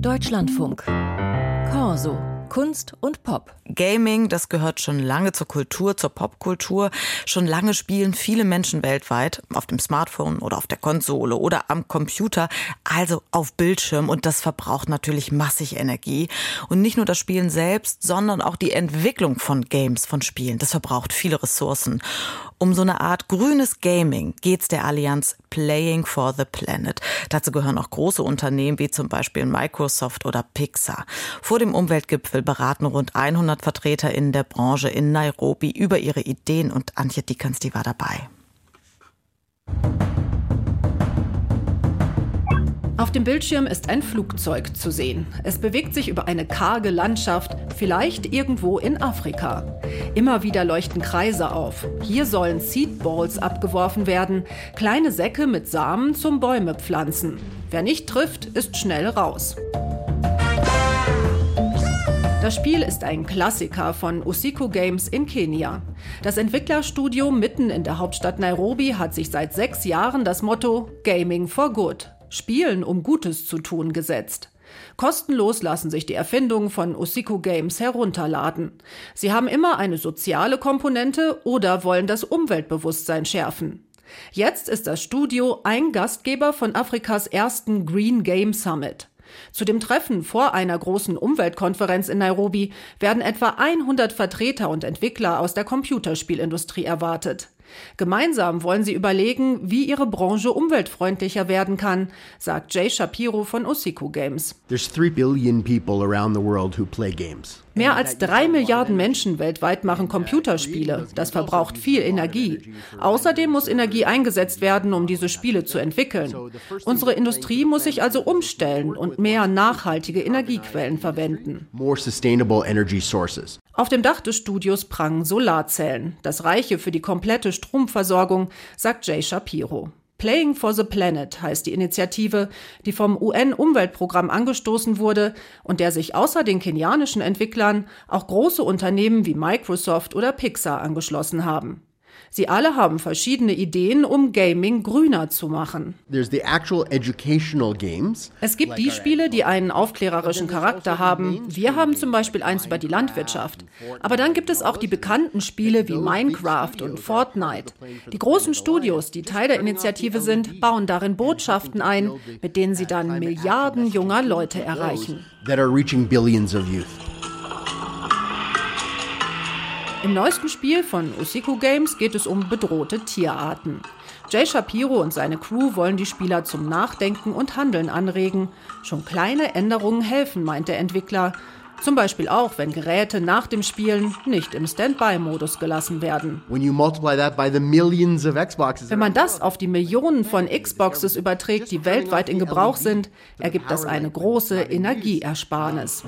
Deutschlandfunk. Corso. Kunst und Pop. Gaming, das gehört schon lange zur Kultur, zur Popkultur. Schon lange spielen viele Menschen weltweit auf dem Smartphone oder auf der Konsole oder am Computer, also auf Bildschirm. Und das verbraucht natürlich massig Energie. Und nicht nur das Spielen selbst, sondern auch die Entwicklung von Games, von Spielen. Das verbraucht viele Ressourcen. Um so eine Art grünes Gaming geht's der Allianz Playing for the Planet. Dazu gehören auch große Unternehmen wie zum Beispiel Microsoft oder Pixar. Vor dem Umweltgipfel beraten rund 100 VertreterInnen der Branche in Nairobi über ihre Ideen und Antje Dickerns, die war dabei. Auf dem Bildschirm ist ein Flugzeug zu sehen. Es bewegt sich über eine karge Landschaft, vielleicht irgendwo in Afrika. Immer wieder leuchten Kreise auf. Hier sollen Seedballs abgeworfen werden, kleine Säcke mit Samen zum Bäume pflanzen. Wer nicht trifft, ist schnell raus. Das Spiel ist ein Klassiker von Usiku Games in Kenia. Das Entwicklerstudio mitten in der Hauptstadt Nairobi hat sich seit sechs Jahren das Motto Gaming for Good, Spielen um Gutes zu tun, gesetzt. Kostenlos lassen sich die Erfindungen von Usiku Games herunterladen. Sie haben immer eine soziale Komponente oder wollen das Umweltbewusstsein schärfen. Jetzt ist das Studio ein Gastgeber von Afrikas ersten Green Game Summit. Zu dem Treffen vor einer großen Umweltkonferenz in Nairobi werden etwa 100 Vertreter und Entwickler aus der Computerspielindustrie erwartet. Gemeinsam wollen sie überlegen, wie ihre Branche umweltfreundlicher werden kann, sagt Jay Shapiro von Osiku Games. Mehr als drei Milliarden Menschen weltweit machen Computerspiele. Das verbraucht viel Energie. Außerdem muss Energie eingesetzt werden, um diese Spiele zu entwickeln. Unsere Industrie muss sich also umstellen und mehr nachhaltige Energiequellen verwenden. Auf dem Dach des Studios prangen Solarzellen, das reiche für die komplette Stromversorgung, sagt Jay Shapiro. Playing for the Planet heißt die Initiative, die vom UN-Umweltprogramm angestoßen wurde und der sich außer den kenianischen Entwicklern auch große Unternehmen wie Microsoft oder Pixar angeschlossen haben. Sie alle haben verschiedene Ideen, um Gaming grüner zu machen. Es gibt die Spiele, die einen aufklärerischen Charakter haben. Wir haben zum Beispiel eins über die Landwirtschaft. Aber dann gibt es auch die bekannten Spiele wie Minecraft und Fortnite. Die großen Studios, die Teil der Initiative sind, bauen darin Botschaften ein, mit denen sie dann Milliarden junger Leute erreichen. Im neuesten Spiel von Usiku Games geht es um bedrohte Tierarten. Jay Shapiro und seine Crew wollen die Spieler zum Nachdenken und Handeln anregen. Schon kleine Änderungen helfen, meint der Entwickler. Zum Beispiel auch, wenn Geräte nach dem Spielen nicht im Standby-Modus gelassen werden. Wenn man das auf die Millionen von Xboxes überträgt, die weltweit in Gebrauch sind, ergibt das eine große Energieersparnis.